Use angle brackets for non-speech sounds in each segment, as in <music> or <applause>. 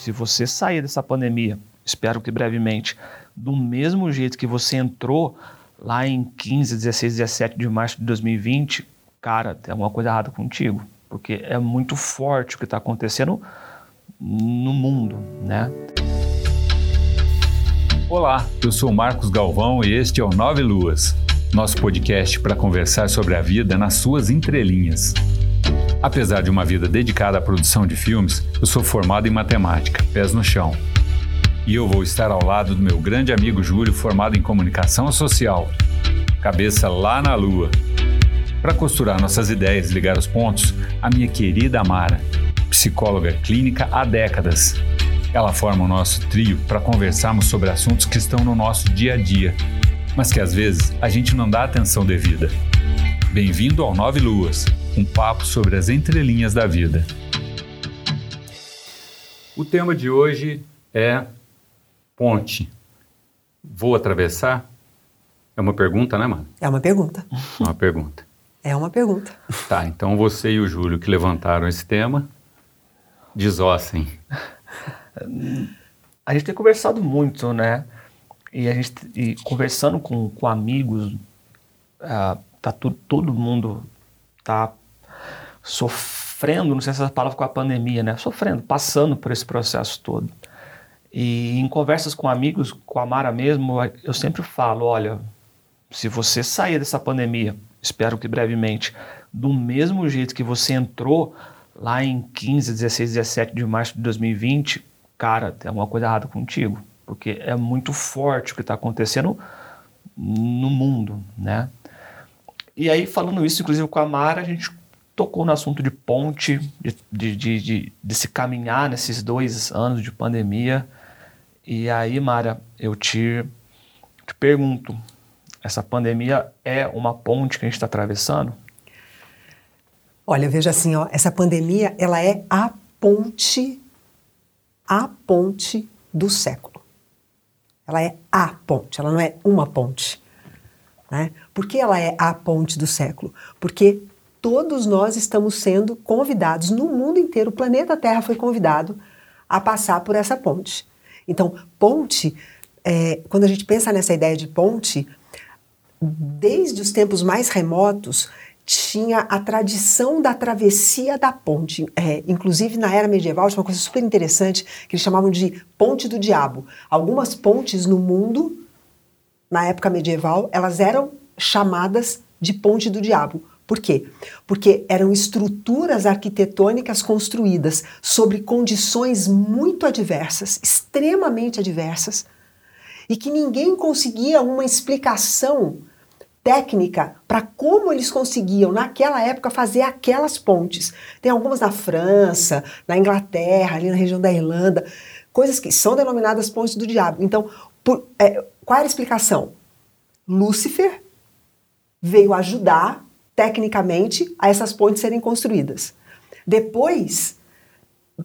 se você sair dessa pandemia, espero que brevemente, do mesmo jeito que você entrou lá em 15, 16, 17 de março de 2020, cara, tem alguma coisa errada contigo. Porque é muito forte o que está acontecendo no mundo, né? Olá, eu sou Marcos Galvão e este é o Nove Luas, nosso podcast para conversar sobre a vida nas suas entrelinhas. Apesar de uma vida dedicada à produção de filmes, eu sou formado em matemática, pés no chão. E eu vou estar ao lado do meu grande amigo Júlio, formado em comunicação social, cabeça lá na lua. Para costurar nossas ideias e ligar os pontos, a minha querida Amara, psicóloga clínica há décadas. Ela forma o nosso trio para conversarmos sobre assuntos que estão no nosso dia a dia, mas que às vezes a gente não dá atenção devida. Bem-vindo ao Nove Luas, um papo sobre as entrelinhas da vida. O tema de hoje é ponte. Vou atravessar? É uma pergunta, né, mano? É uma pergunta. É uma pergunta. <laughs> É uma pergunta. Tá, então você e o Júlio que levantaram esse tema, desossem. <laughs> A gente tem conversado muito, né? E a gente e conversando com, com amigos, uh, tá tudo, todo mundo tá sofrendo, não sei se essa palavra com a pandemia, né? Sofrendo, passando por esse processo todo. E em conversas com amigos, com a Mara mesmo, eu sempre falo, olha, se você sair dessa pandemia, espero que brevemente, do mesmo jeito que você entrou lá em 15, 16, 17 de março de 2020, cara, tem alguma coisa errada contigo, porque é muito forte o que está acontecendo no mundo, né? E aí, falando isso, inclusive com a Mara, a gente tocou no assunto de ponte, de, de, de, de, se caminhar nesses dois anos de pandemia. E aí, Mara, eu te, te pergunto, essa pandemia é uma ponte que a gente está atravessando? Olha, veja assim, ó, essa pandemia ela é a ponte, a ponte do século. Ela é a ponte, ela não é uma ponte. Né? Por que ela é a ponte do século? Porque todos nós estamos sendo convidados no mundo inteiro, o planeta Terra foi convidado a passar por essa ponte. Então, ponte, é, quando a gente pensa nessa ideia de ponte, desde os tempos mais remotos, tinha a tradição da travessia da ponte. É, inclusive, na era medieval, tinha uma coisa super interessante que eles chamavam de ponte do diabo. Algumas pontes no mundo, na época medieval, elas eram chamadas de ponte do diabo. Por quê? Porque eram estruturas arquitetônicas construídas sobre condições muito adversas, extremamente adversas, e que ninguém conseguia uma explicação técnica para como eles conseguiam, naquela época, fazer aquelas pontes. Tem algumas na França, na Inglaterra, ali na região da Irlanda, coisas que são denominadas pontes do diabo. Então, por, é, qual era a explicação? Lúcifer veio ajudar tecnicamente a essas pontes serem construídas. Depois,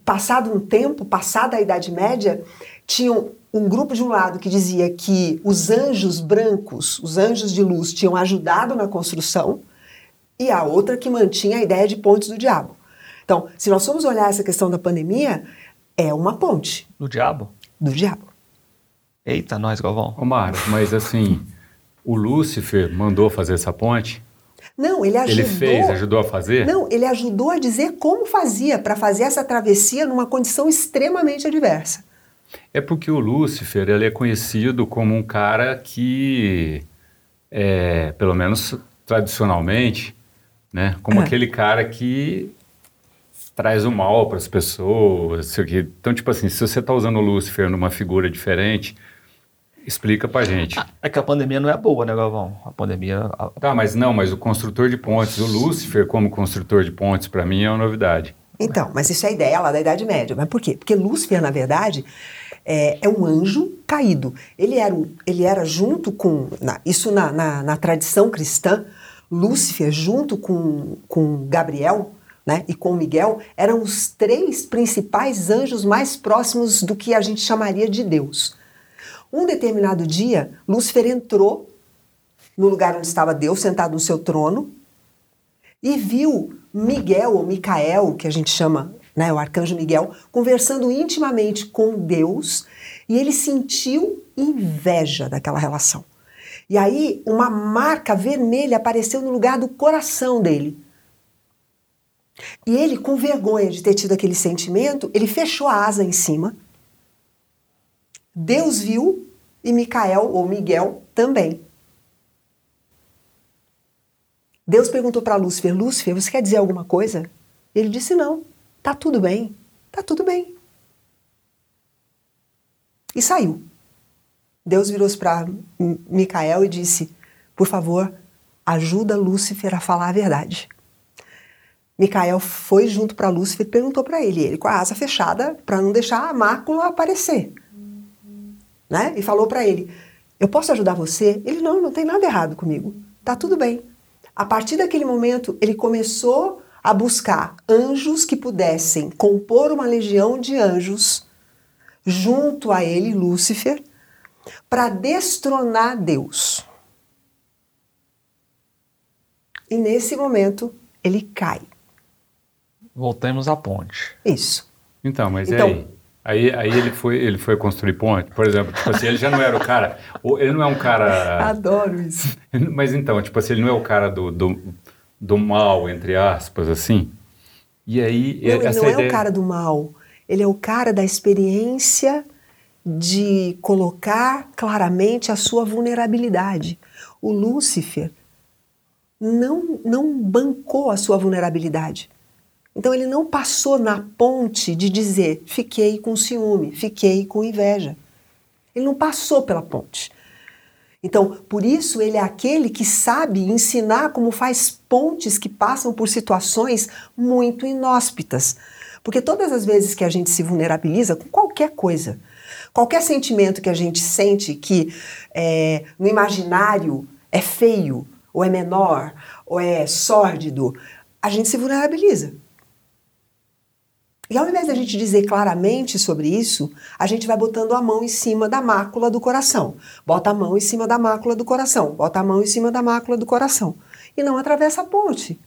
passado um tempo, passada a Idade Média, tinham um grupo de um lado que dizia que os anjos brancos, os anjos de luz, tinham ajudado na construção, e a outra que mantinha a ideia de pontes do diabo. Então, se nós formos olhar essa questão da pandemia, é uma ponte. Do diabo? Do diabo. Eita, nós, Galvão. Omar, mas assim, o Lúcifer mandou fazer essa ponte? Não, ele ajudou. Ele fez, ajudou a fazer? Não, ele ajudou a dizer como fazia para fazer essa travessia numa condição extremamente adversa. É porque o Lúcifer ele é conhecido como um cara que, é, pelo menos tradicionalmente, né, como é. aquele cara que traz o mal para as pessoas. Então, tipo assim, se você está usando o Lúcifer numa figura diferente, Explica pra gente. É que a pandemia não é boa, né, Galvão? A pandemia. A... Tá, mas não, mas o construtor de pontes, o Lúcifer como construtor de pontes, para mim é uma novidade. Então, mas isso é a ideia lá da Idade Média. Mas por quê? Porque Lúcifer, na verdade, é, é um anjo caído. Ele era, ele era junto com. Na, isso na, na, na, tradição cristã, Lúcifer, junto com, com Gabriel. Né, e com Miguel eram os três principais anjos mais próximos do que a gente chamaria de Deus. Um determinado dia, Lúcifer entrou no lugar onde estava Deus, sentado no seu trono, e viu Miguel ou Micael, que a gente chama né, o arcanjo Miguel, conversando intimamente com Deus, e ele sentiu inveja daquela relação. E aí uma marca vermelha apareceu no lugar do coração dele. E ele, com vergonha de ter tido aquele sentimento, ele fechou a asa em cima. Deus viu e Micael ou Miguel também. Deus perguntou para Lúcifer: Lúcifer, você quer dizer alguma coisa? Ele disse: Não, tá tudo bem, tá tudo bem. E saiu. Deus virou-se para Micael e disse: Por favor, ajuda Lúcifer a falar a verdade. Micael foi junto para Lúcifer e perguntou para ele, ele com a asa fechada, para não deixar a mácula aparecer. Né? E falou para ele: Eu posso ajudar você? Ele: Não, não tem nada errado comigo. Tá tudo bem. A partir daquele momento, ele começou a buscar anjos que pudessem compor uma legião de anjos junto a ele, Lúcifer, para destronar Deus. E nesse momento, ele cai. Voltemos à ponte. Isso. Então, mas então, aí? Aí, aí ele, foi, ele foi construir ponte, por exemplo, tipo assim, ele já não era o cara, ele não é um cara... Adoro isso. Mas então, tipo assim, ele não é o cara do, do, do mal, entre aspas, assim? E aí... Não, ele não ideia... é o cara do mal, ele é o cara da experiência de colocar claramente a sua vulnerabilidade. O Lúcifer não, não bancou a sua vulnerabilidade. Então ele não passou na ponte de dizer fiquei com ciúme, fiquei com inveja. Ele não passou pela ponte. Então, por isso ele é aquele que sabe ensinar como faz pontes que passam por situações muito inóspitas. Porque todas as vezes que a gente se vulnerabiliza com qualquer coisa, qualquer sentimento que a gente sente que é, no imaginário é feio, ou é menor, ou é sórdido, a gente se vulnerabiliza. E ao invés de a gente dizer claramente sobre isso, a gente vai botando a mão em cima da mácula do coração. Bota a mão em cima da mácula do coração, bota a mão em cima da mácula do coração. E não atravessa a ponte.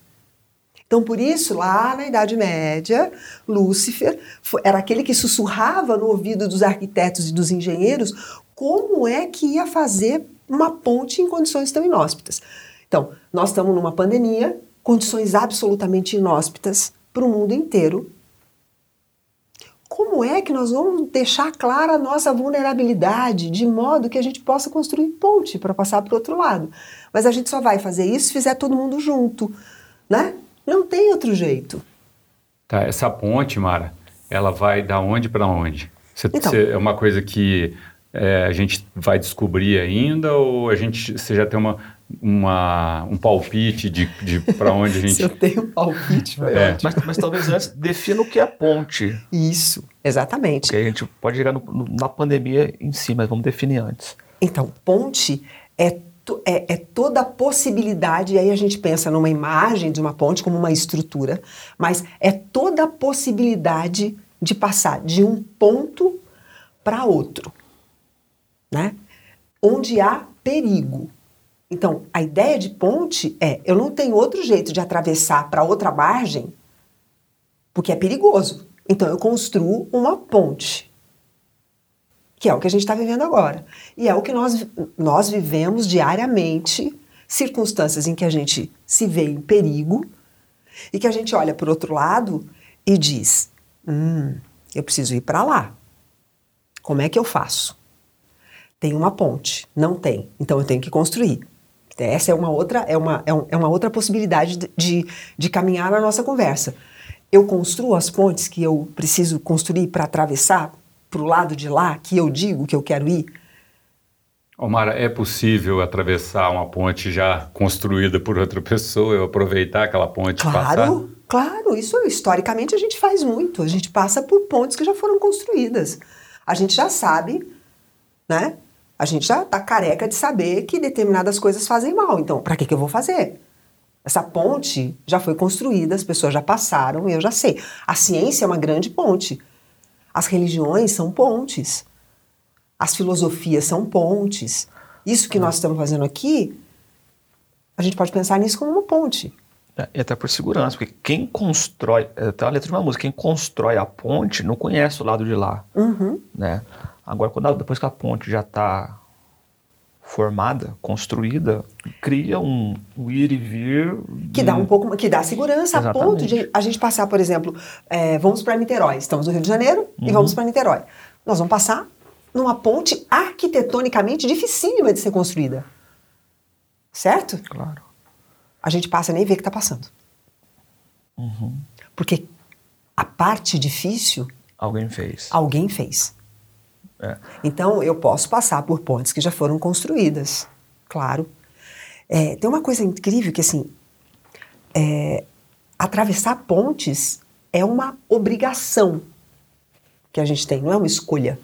Então, por isso, lá na Idade Média, Lúcifer era aquele que sussurrava no ouvido dos arquitetos e dos engenheiros como é que ia fazer uma ponte em condições tão inóspitas. Então, nós estamos numa pandemia, condições absolutamente inóspitas para o mundo inteiro, como é que nós vamos deixar clara a nossa vulnerabilidade de modo que a gente possa construir ponte para passar para o outro lado? Mas a gente só vai fazer isso se fizer todo mundo junto, né? Não tem outro jeito. Tá, essa ponte, Mara, ela vai da onde para onde? Cê, então, cê, é uma coisa que é, a gente vai descobrir ainda ou a gente você já tem uma uma, um palpite de, de para onde a <laughs> gente. Se eu tenho um palpite, é. mas, mas talvez antes defina o que é ponte. Isso, exatamente. Porque a gente pode chegar no, no, na pandemia em si, mas vamos definir antes. Então, ponte é, é, é toda a possibilidade, e aí a gente pensa numa imagem de uma ponte como uma estrutura, mas é toda a possibilidade de passar de um ponto para outro, né? Onde há perigo. Então, a ideia de ponte é: eu não tenho outro jeito de atravessar para outra margem, porque é perigoso. Então, eu construo uma ponte, que é o que a gente está vivendo agora. E é o que nós, nós vivemos diariamente circunstâncias em que a gente se vê em perigo e que a gente olha para o outro lado e diz: hum, eu preciso ir para lá. Como é que eu faço? Tem uma ponte? Não tem. Então eu tenho que construir. Essa é uma outra, é uma, é, um, é uma outra possibilidade de, de, caminhar na nossa conversa. Eu construo as pontes que eu preciso construir para atravessar para o lado de lá, que eu digo que eu quero ir? Omar, é possível atravessar uma ponte já construída por outra pessoa, eu aproveitar aquela ponte claro, passar? Claro, claro. Isso historicamente a gente faz muito. A gente passa por pontes que já foram construídas. A gente já sabe, né? A gente já está careca de saber que determinadas coisas fazem mal. Então, para que, que eu vou fazer? Essa ponte já foi construída, as pessoas já passaram e eu já sei. A ciência é uma grande ponte. As religiões são pontes. As filosofias são pontes. Isso que nós estamos fazendo aqui, a gente pode pensar nisso como uma ponte. É, e até por segurança, porque quem constrói, é, tem uma letra de uma música, quem constrói a ponte não conhece o lado de lá, Uhum. né? Agora, quando a- depois que a ponte já está formada, construída, cria um, um ir e vir Que dá um pouco, que dá segurança a Exatamente. ponto de a gente passar, por exemplo, é, vamos para Niterói. Estamos no Rio de Janeiro Uhum. e vamos para Niterói. Nós vamos passar numa ponte arquitetonicamente dificílima de ser construída. Certo? Claro. A gente passa e nem vê que está passando. Uhum. Porque a parte difícil Alguém fez. alguém fez. É. Então, eu posso passar por pontes que já foram construídas, claro. É, tem uma coisa incrível que, assim, é, atravessar pontes é uma obrigação que a gente tem, não é uma escolha.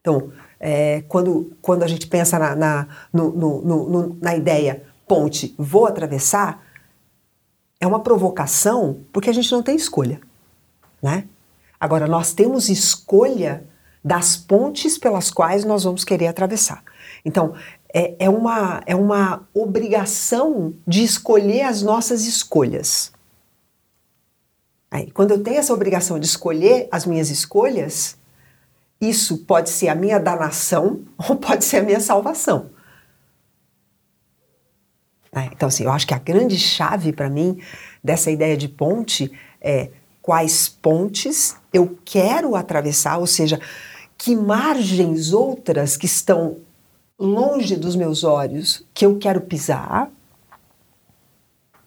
Então, é, quando, quando a gente pensa na, na, no- no- no- na ideia ponte, vou atravessar, é uma provocação porque a gente não tem escolha, né? Agora, nós temos escolha das pontes pelas quais nós vamos querer atravessar. Então, é, é uma, é uma obrigação de escolher as nossas escolhas. Aí, quando eu tenho essa obrigação de escolher as minhas escolhas, isso pode ser a minha danação <laughs> ou pode ser a minha salvação. Então, assim, eu acho que a grande chave para mim dessa ideia de ponte é quais pontes eu quero atravessar, ou seja, que margens outras que estão longe dos meus olhos que eu quero pisar.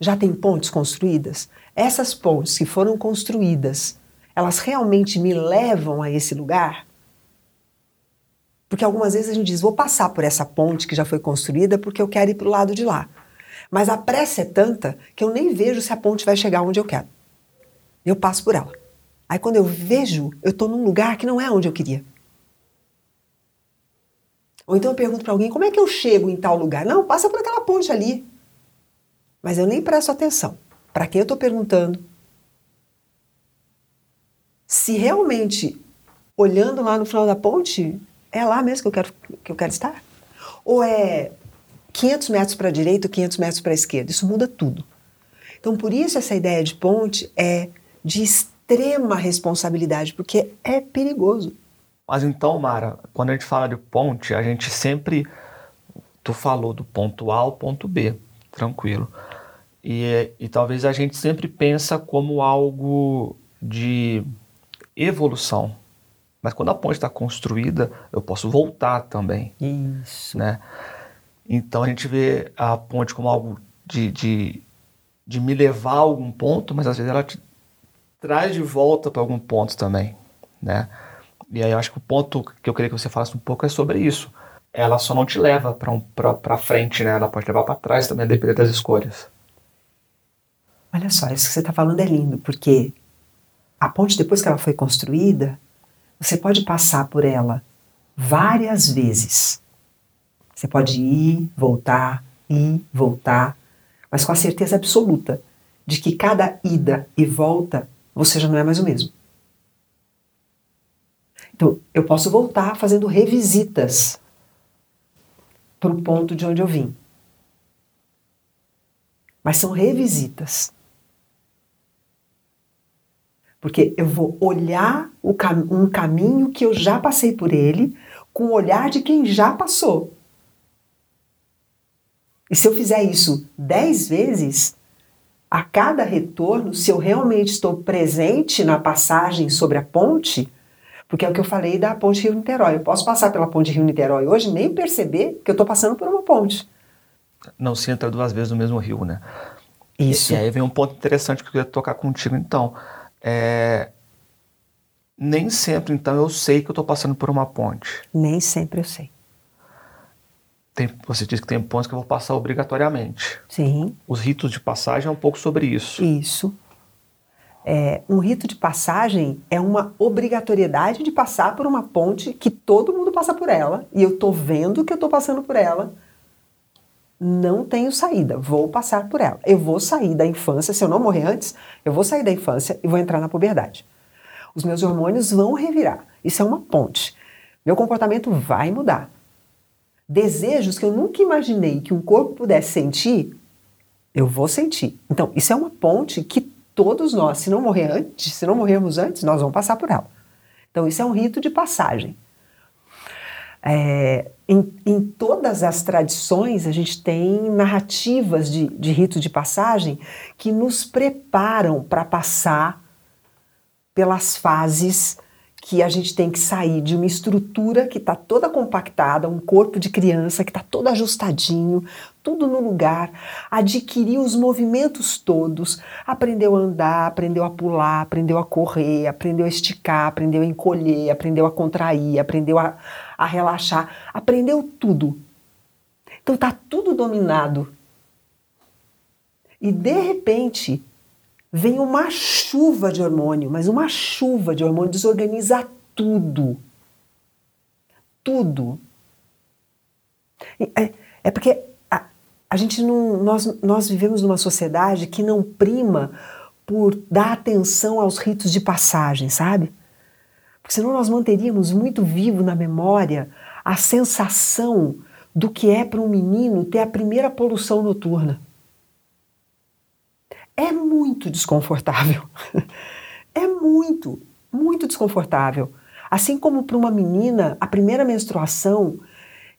Já tem pontes construídas? Essas pontes que foram construídas, elas realmente me levam a esse lugar? Porque algumas vezes a gente diz, vou passar por essa ponte que já foi construída porque eu quero ir para o lado de lá. Mas a pressa é tanta que eu nem vejo se a ponte vai chegar onde eu quero. Eu passo por ela. Aí quando eu vejo, eu estou num lugar que não é onde eu queria. Ou então eu pergunto para alguém, como é que eu chego em tal lugar? Não, passa por aquela ponte ali. Mas eu nem presto atenção. Para quem eu estou perguntando? Se realmente, olhando lá no final da ponte, é lá mesmo que eu quero, que eu quero estar? Ou é 500 metros para a direita ou 500 metros para a esquerda? Isso muda tudo. Então, por isso, essa ideia de ponte é de extrema responsabilidade, porque é perigoso. Mas então, Mara, quando a gente fala de ponte, a gente sempre. Tu falou do ponto A ao ponto B, tranquilo. E, e talvez a gente sempre pensa como algo de evolução. Mas quando a ponte está construída, eu posso voltar também, Isso. né? Então a gente vê a ponte como algo de, de, de me levar a algum ponto, mas às vezes ela te traz de volta para algum ponto também, né? E aí eu acho que o ponto que eu queria que você falasse um pouco é sobre isso. Ela só não te leva para um, frente, né? Ela pode levar para trás também, a depender das escolhas. Olha só, isso que você está falando é lindo, porque a ponte, depois que ela foi construída, você pode passar por ela várias vezes. Você pode ir, voltar, ir, voltar, mas com a certeza absoluta de que cada ida e volta você já não é mais o mesmo. Então, eu posso voltar fazendo revisitas para o ponto de onde eu vim. Mas são revisitas. Porque eu vou olhar cam um caminho que eu já passei por ele com o olhar de quem já passou. E se eu fizer isso dez vezes, a cada retorno, se eu realmente estou presente na passagem sobre a ponte, porque é o que eu falei da ponte Rio-Niterói. Eu posso passar pela ponte Rio-Niterói hoje e nem perceber que eu estou passando por uma ponte. Não se entra duas vezes no mesmo rio, né? Isso. E, e aí vem um ponto interessante que eu queria tocar contigo, então. É... Nem sempre, então, eu sei que eu estou passando por uma ponte. Nem sempre eu sei. Tem, você disse que tem pontos que eu vou passar obrigatoriamente. Sim, Os ritos de passagem é um pouco sobre isso. isso. É, um rito de passagem é uma obrigatoriedade de passar por uma ponte que todo mundo passa por ela e eu estou vendo que eu estou passando por ela. Não tenho saída, vou passar por ela. Eu vou sair da infância, se eu não morrer antes, eu vou sair da infância e vou entrar na puberdade. Os meus hormônios vão revirar. Isso é uma ponte. Meu comportamento vai mudar. Desejos que eu nunca imaginei que um corpo pudesse sentir Eu vou sentir. Então, isso é uma ponte que todos nós, se não morrer antes, se não morrermos antes, nós vamos passar por ela. Então, isso é um rito de passagem. É, em, em, todas as tradições, a gente tem narrativas de, de rito de passagem que nos preparam para passar pelas fases que a gente tem que sair de uma estrutura que está toda compactada, um corpo de criança que está todo ajustadinho, tudo no lugar, adquirir os movimentos todos, aprendeu a andar, aprendeu a pular, aprendeu a correr, aprendeu a esticar, aprendeu a encolher, aprendeu a contrair, aprendeu a, a relaxar, aprendeu tudo. Então está tudo dominado. E de repente, vem uma chuva de hormônio, mas uma chuva de hormônio desorganiza tudo. Tudo. É, é porque a, a gente não. Nós, nós vivemos numa sociedade que não prima por dar atenção aos ritos de passagem, sabe? Porque senão nós manteríamos muito vivo na memória a sensação do que é para um menino ter a primeira poluição noturna é muito desconfortável. <laughs> é muito, muito desconfortável. Assim como para uma menina, a primeira menstruação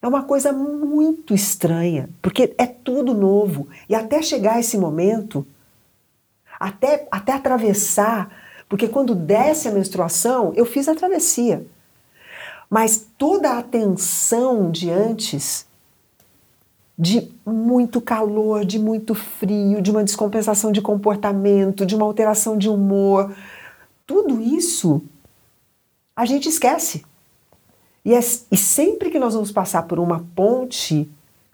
é uma coisa muito estranha, porque é tudo novo. E até chegar esse momento, até, até atravessar, porque quando desce a menstruação, eu fiz a travessia. Mas toda a atenção de antes de muito calor, de muito frio, de uma descompensação de comportamento, de uma alteração de humor. Tudo isso a gente esquece. E, é, e sempre que nós vamos passar por uma ponte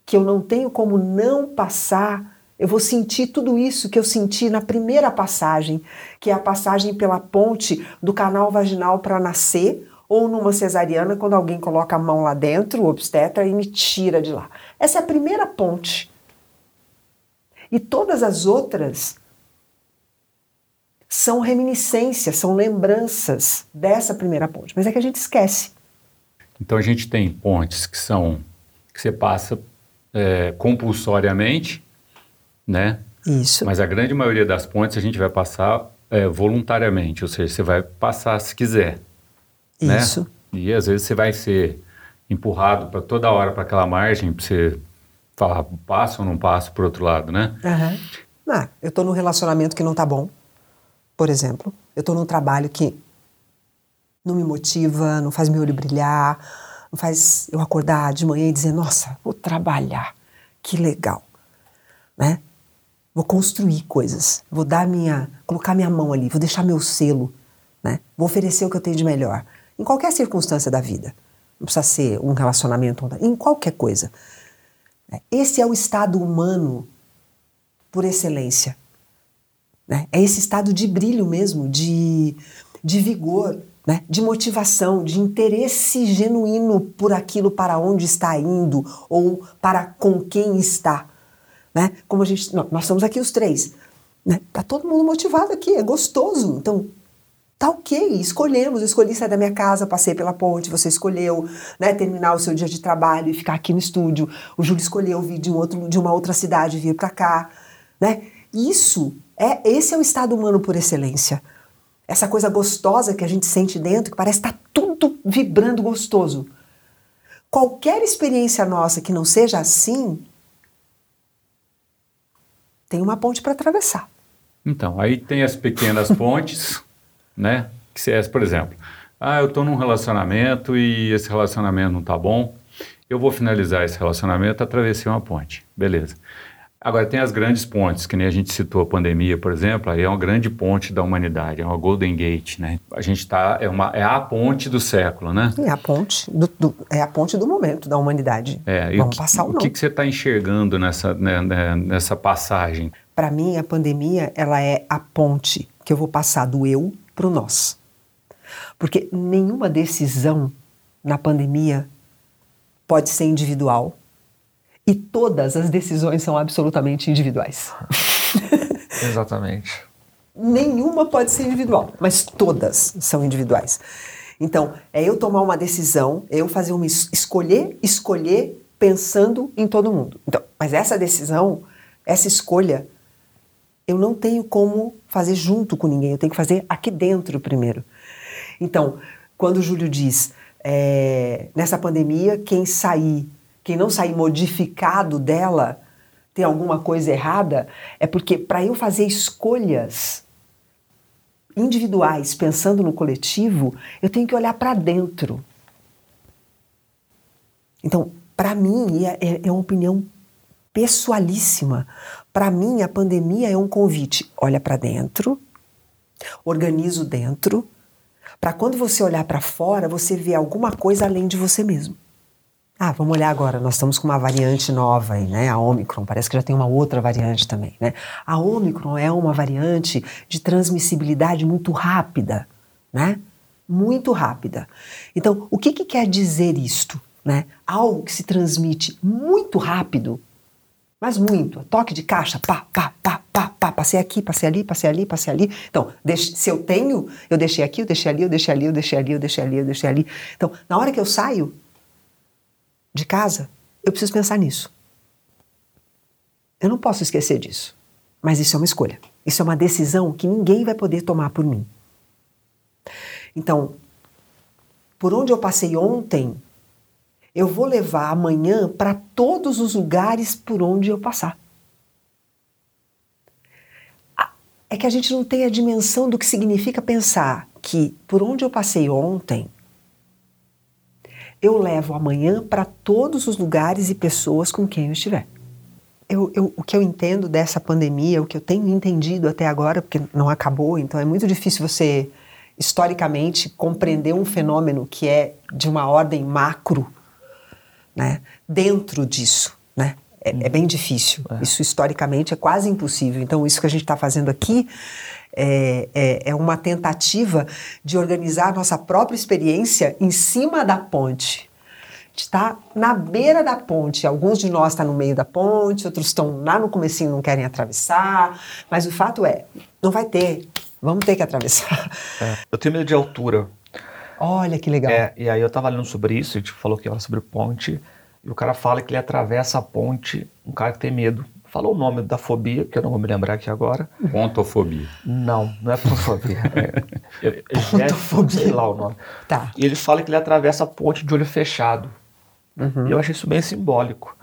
que eu não tenho como não passar, eu vou sentir tudo isso que eu senti na primeira passagem, que é a passagem pela ponte do canal vaginal para nascer, ou numa cesariana, quando alguém coloca a mão lá dentro, o obstetra, e me tira de lá. Essa é a primeira ponte. E todas as outras são reminiscências, são lembranças dessa primeira ponte. Mas é que a gente esquece. Então a gente tem pontes que são que você passa é, compulsoriamente, né? Isso. Mas a grande maioria das pontes a gente vai passar é, voluntariamente, ou seja, você vai passar se quiser. Né? Isso. Né? E às vezes você vai ser empurrado para toda hora para aquela margem para você falar passo ou não passo para outro lado, né? Uhum. Ah, eu estou num relacionamento que não está bom, por exemplo. Eu estou num trabalho que não me motiva, não faz meu olho brilhar, não faz eu acordar de manhã e dizer, nossa, vou trabalhar, que legal, né? Vou construir coisas, vou dar minha, colocar minha mão ali, vou deixar meu selo, né? Vou oferecer o que eu tenho de melhor em qualquer circunstância da vida. Não precisa ser um relacionamento, em qualquer coisa. Esse é o estado humano por excelência. Né? É esse estado de brilho mesmo, de, de vigor, né? de motivação, de interesse genuíno por aquilo para onde está indo ou para com quem está. Né? Como a gente, nós estamos aqui os três. Né? Tá todo mundo motivado aqui, é gostoso. Então, Tá ok, escolhemos. Eu escolhi sair da minha casa, passei pela ponte, você escolheu né, terminar o seu dia de trabalho e ficar aqui no estúdio. O Júlio escolheu vir de, um outro, de uma outra cidade e vir para cá. Né? Isso, é esse é o estado humano por excelência. Essa coisa gostosa que a gente sente dentro, que parece estar tá tudo vibrando gostoso. Qualquer experiência nossa que não seja assim, tem uma ponte para atravessar. Então, aí tem as pequenas <laughs> pontes né? Que se é, por exemplo, ah, eu estou num relacionamento e esse relacionamento não está bom, eu vou finalizar esse relacionamento, atravessei uma ponte, beleza. Agora, tem as grandes pontes, que nem a gente citou a pandemia, por exemplo, aí é uma grande ponte da humanidade, é uma Golden Gate, né? A gente está, é, uma, é a ponte do século, né? É a ponte do, do é a ponte do momento da humanidade. É, Vamos que, passar ou não. O que, que você está enxergando nessa, né, né, nessa passagem? Para mim, a pandemia, ela é a ponte que eu vou passar do eu para o nós. Porque nenhuma decisão na pandemia pode ser individual e todas as decisões são absolutamente individuais. <laughs> Exatamente. Nenhuma pode ser individual, mas todas são individuais. Então, é eu tomar uma decisão, eu fazer uma escolher, escolher pensando em todo mundo. Então, mas essa decisão essa escolha eu não tenho como fazer junto com ninguém, eu tenho que fazer aqui dentro primeiro. Então, quando o Júlio diz, é, nessa pandemia, quem sair, quem não sair modificado dela, tem alguma coisa errada, é porque para eu fazer escolhas individuais, pensando no coletivo, eu tenho que olhar para dentro. Então, para mim, é, é, é uma opinião pessoalíssima. Para mim, a pandemia é um convite. Olha para dentro, organiza dentro, para quando você olhar para fora, você ver alguma coisa além de você mesmo. Ah, vamos olhar agora. Nós estamos com uma variante nova aí, né? A Omicron. Parece que já tem uma outra variante também, né? A Omicron é uma variante de transmissibilidade muito rápida, né? Muito rápida. Então, o que, que quer dizer isto? Né? Algo que se transmite muito rápido, mas muito. Toque de caixa, pá, pá, pá, pá, pá. Passei aqui, passei ali, passei ali, passei ali. Então, deixe, se eu tenho, eu deixei aqui, eu deixei ali, eu deixei ali, eu deixei ali, eu deixei ali, eu deixei ali. Então, na hora que eu saio, de casa, eu preciso pensar nisso. Eu não posso esquecer disso. Mas isso é uma escolha. Isso é uma decisão que ninguém vai poder tomar por mim. Então, por onde eu passei ontem, eu vou levar amanhã para todos os lugares por onde eu passar. É que a gente não tem a dimensão do que significa pensar que por onde eu passei ontem, eu levo amanhã para todos os lugares e pessoas com quem eu estiver. Eu, eu, o que eu entendo dessa pandemia, o que eu tenho entendido até agora, porque não acabou, então é muito difícil você, historicamente, compreender um fenômeno que é de uma ordem macro, né, dentro disso. Né? É, é bem difícil. É. Isso, historicamente, é quase impossível. Então, isso que a gente está fazendo aqui é, é, é, uma tentativa de organizar a nossa própria experiência em cima da ponte. Está na beira da ponte. Alguns de nós estão tá no meio da ponte, outros estão lá no comecinho não querem atravessar. Mas o fato é, não vai ter. Vamos ter que atravessar. É. Eu tenho medo de altura. Olha que legal. É, e aí eu estava lendo sobre isso, a gente falou que era sobre ponte, e o cara fala que ele atravessa a ponte, um cara que tem medo. Falou o nome da fobia, que eu não vou me lembrar aqui agora. Pontofobia. Não, não é pontofobia. é, <laughs> pontofobia. Sei lá o nome. Tá. E ele fala que ele atravessa a ponte de olho fechado. Uhum. E eu achei isso bem simbólico.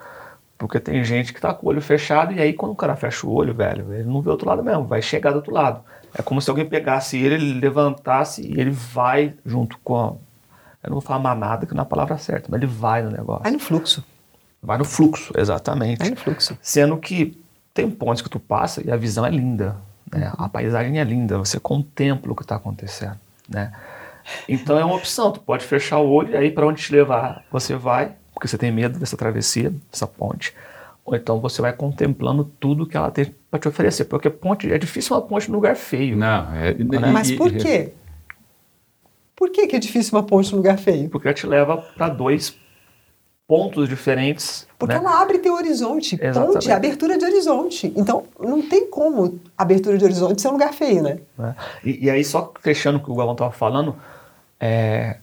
Porque tem gente que tá com o olho fechado e aí quando o cara fecha o olho, velho, ele não vê o outro lado mesmo, vai chegar do outro lado. É como se alguém pegasse ele, ele levantasse e ele vai junto com a, eu não vou falar manada, que não é a palavra certa, mas ele vai no negócio. Vai no fluxo. Vai no fluxo, exatamente. Vai no fluxo. Sendo que tem pontos que tu passa e a visão é linda, né? A paisagem é linda, você contempla o que está acontecendo, né? Então é uma opção, tu pode fechar o olho e aí para onde te levar você vai, porque você tem medo dessa travessia, dessa ponte. Ou então você vai contemplando tudo que ela tem para te oferecer, porque ponte é difícil uma ponte num lugar feio. Não, é, né? mas por quê? Por que, que é difícil uma ponte num lugar feio? Porque ela te leva para dois pontos diferentes. Porque né? ela abre teu horizonte. Exatamente. Ponte é abertura de horizonte. Então, não tem como abertura de horizonte ser um lugar feio, né? É. E, e, aí, só fechando o que o Galvão estava falando, é,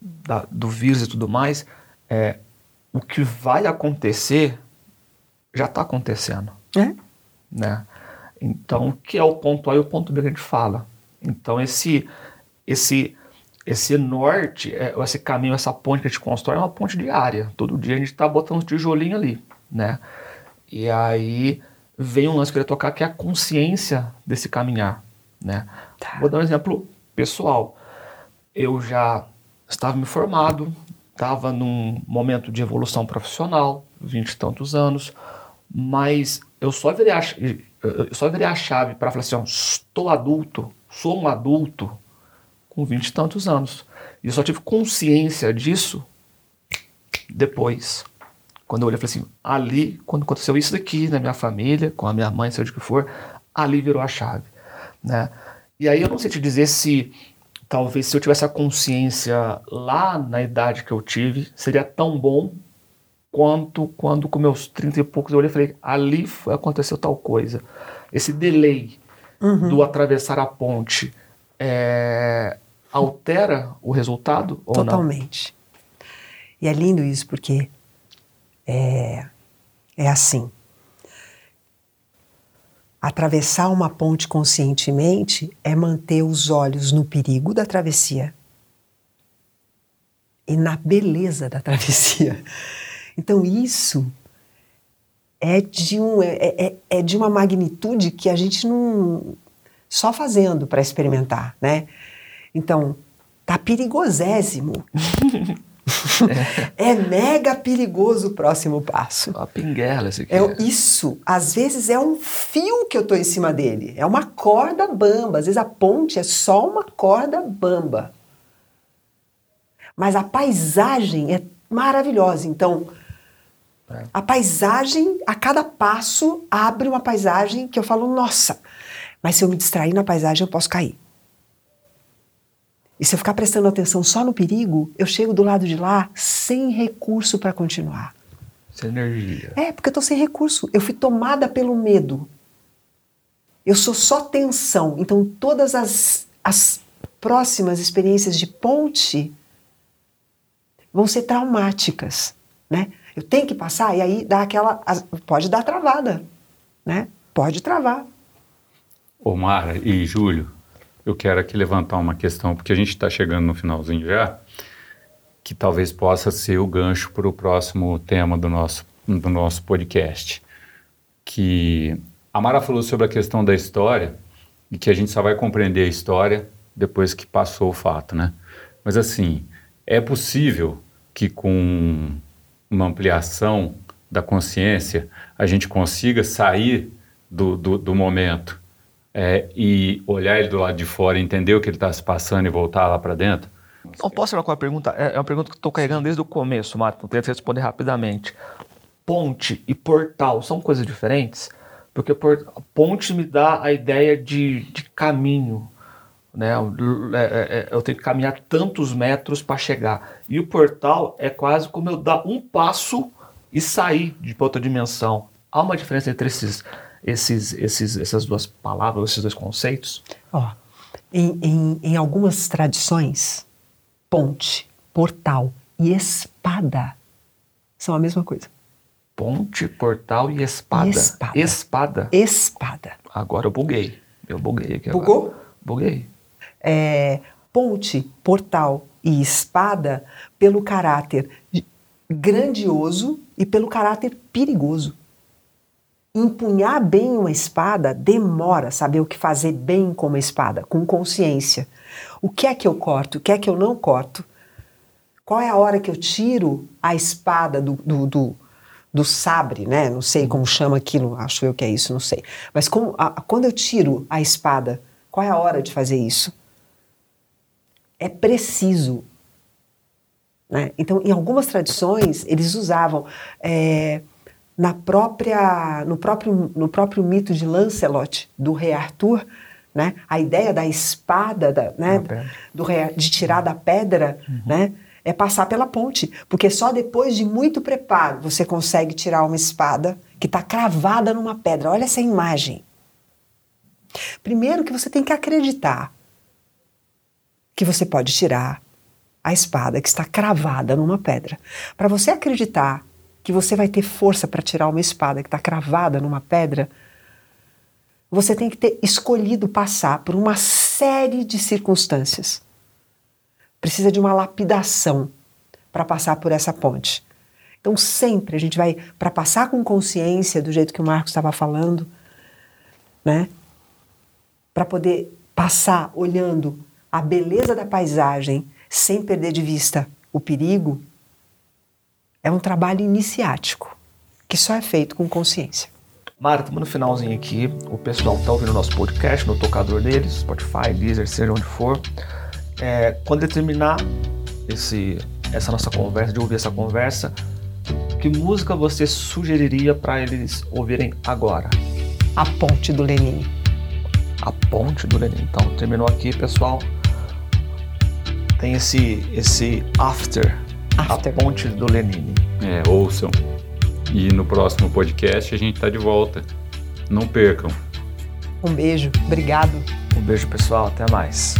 da, do vírus e tudo mais, é, o que vai acontecer já está acontecendo. É? Né? Então, o que é o ponto A e o ponto B que a gente fala? Então, esse, esse esse norte, é, esse caminho, essa ponte que a gente constrói é uma ponte diária. Todo dia a gente está botando um tijolinho ali, né? E aí vem um lance que eu queria tocar que é a consciência desse caminhar, né? Tá. Vou dar um exemplo pessoal. Eu já estava me formado, estava num momento de evolução profissional, vinte e tantos anos, mas eu só virei a, eu só virei a chave para falar assim, estou adulto, sou um adulto, com vinte e tantos anos. E eu só tive consciência disso depois. Quando eu olhei e falei assim, ali, quando aconteceu isso daqui na minha família, com a minha mãe, seja o que for, ali virou a chave. Né? E aí eu não sei te dizer se talvez se eu tivesse a consciência lá na idade que eu tive, seria tão bom quanto quando com meus 30 e poucos eu olhei e falei, ali aconteceu tal coisa. Esse delay uhum. do atravessar a ponte é, altera o resultado ou Totalmente. Não? E é lindo isso porque é, é assim. Atravessar uma ponte conscientemente é manter os olhos no perigo da travessia e na beleza da travessia. Então, isso é de, um, é, é, é de uma magnitude que a gente não. só fazendo para experimentar, né? Então, tá perigosésimo. é. <laughs> é. mega perigoso o próximo passo. A pinguela esse aqui. É, isso. Às vezes é um fio que eu tô em cima dele. É uma corda bamba. Às vezes a ponte é só uma corda bamba. Mas a paisagem é maravilhosa. Então, é. a paisagem, a cada passo, abre uma paisagem que eu falo, nossa, mas se eu me distrair na paisagem, eu posso cair. E se eu ficar prestando atenção só no perigo, eu chego do lado de lá sem recurso para continuar. Sem energia. É, porque eu estou sem recurso. Eu fui tomada pelo medo. Eu sou só tensão. Então, todas as, as próximas experiências de ponte vão ser traumáticas, né? Eu tenho que passar e aí dá aquela pode dar travada, né? Pode travar. Omar e Júlio, eu quero aqui levantar uma questão, porque a gente está chegando no finalzinho já, que talvez possa ser o gancho para o próximo tema do nosso, do nosso podcast. Que a Mara falou sobre a questão da história e que a gente só vai compreender a história depois que passou o fato, né? Mas assim, é possível que com uma ampliação da consciência a gente consiga sair do, do, do momento é, e olhar ele do lado de fora, entender o que ele está se passando e voltar lá para dentro? Não posso falar com a pergunta? É, é uma pergunta que estou carregando desde o começo, Marco. Tento responder rapidamente. Ponte e portal são coisas diferentes? Porque ponte me dá a ideia de, de caminho. Né? Eu, é, é, é, eu tenho que caminhar tantos metros para chegar. E o portal é quase como eu dar um passo e sair de outra dimensão. Há uma diferença entre esses esses, esses, essas duas palavras, esses dois conceitos? Ó, em, em, em algumas tradições, ponte, portal e espada são a mesma coisa. Ponte, portal e espada. Espada. Espada. Espada. Agora eu buguei. Eu buguei aqui Bugou? Agora. Buguei. É, ponte, portal e espada pelo caráter grandioso e pelo caráter perigoso empunhar bem uma espada demora saber o que fazer bem com uma espada, com consciência. O que é que eu corto, o que é que eu não corto? Qual é a hora que eu tiro a espada do, do, do, do sabre, né? Não sei como chama aquilo, acho eu que é isso, não sei. Mas a, quando eu tiro a espada, qual é a hora de fazer isso? É preciso. Né? Então, em algumas tradições, eles usavam. É, na própria, no, próprio, no próprio mito de Lancelot, do rei Arthur, né? a ideia da espada, da, né? do rei, de tirar da pedra, uhum. né? é passar pela ponte. Porque só depois de muito preparo você consegue tirar uma espada que está cravada numa pedra. Olha essa imagem. Primeiro que você tem que acreditar que você pode tirar a espada que está cravada numa pedra. Para você acreditar que você vai ter força para tirar uma espada que está cravada numa pedra, você tem que ter escolhido passar por uma série de circunstâncias. Precisa de uma lapidação para passar por essa ponte. Então, sempre a gente vai, para passar com consciência, do jeito que o Marcos estava falando, né? Para poder passar olhando a beleza da paisagem sem perder de vista o perigo, é um trabalho iniciático, que só é feito com consciência. Mara, estamos no finalzinho aqui. O pessoal está ouvindo o nosso podcast no tocador deles, Spotify, Deezer, seja onde for. É, quando ele terminar esse, essa nossa conversa, de ouvir essa conversa, que música você sugeriria para eles ouvirem agora? A Ponte do Lenin. A Ponte do Lenin. Então, terminou aqui, pessoal. Tem esse, esse after After. A Ponte do Lenine. É, ouçam. E no próximo podcast a gente está de volta. Não percam. Um beijo, obrigado. Um beijo, pessoal. Até mais.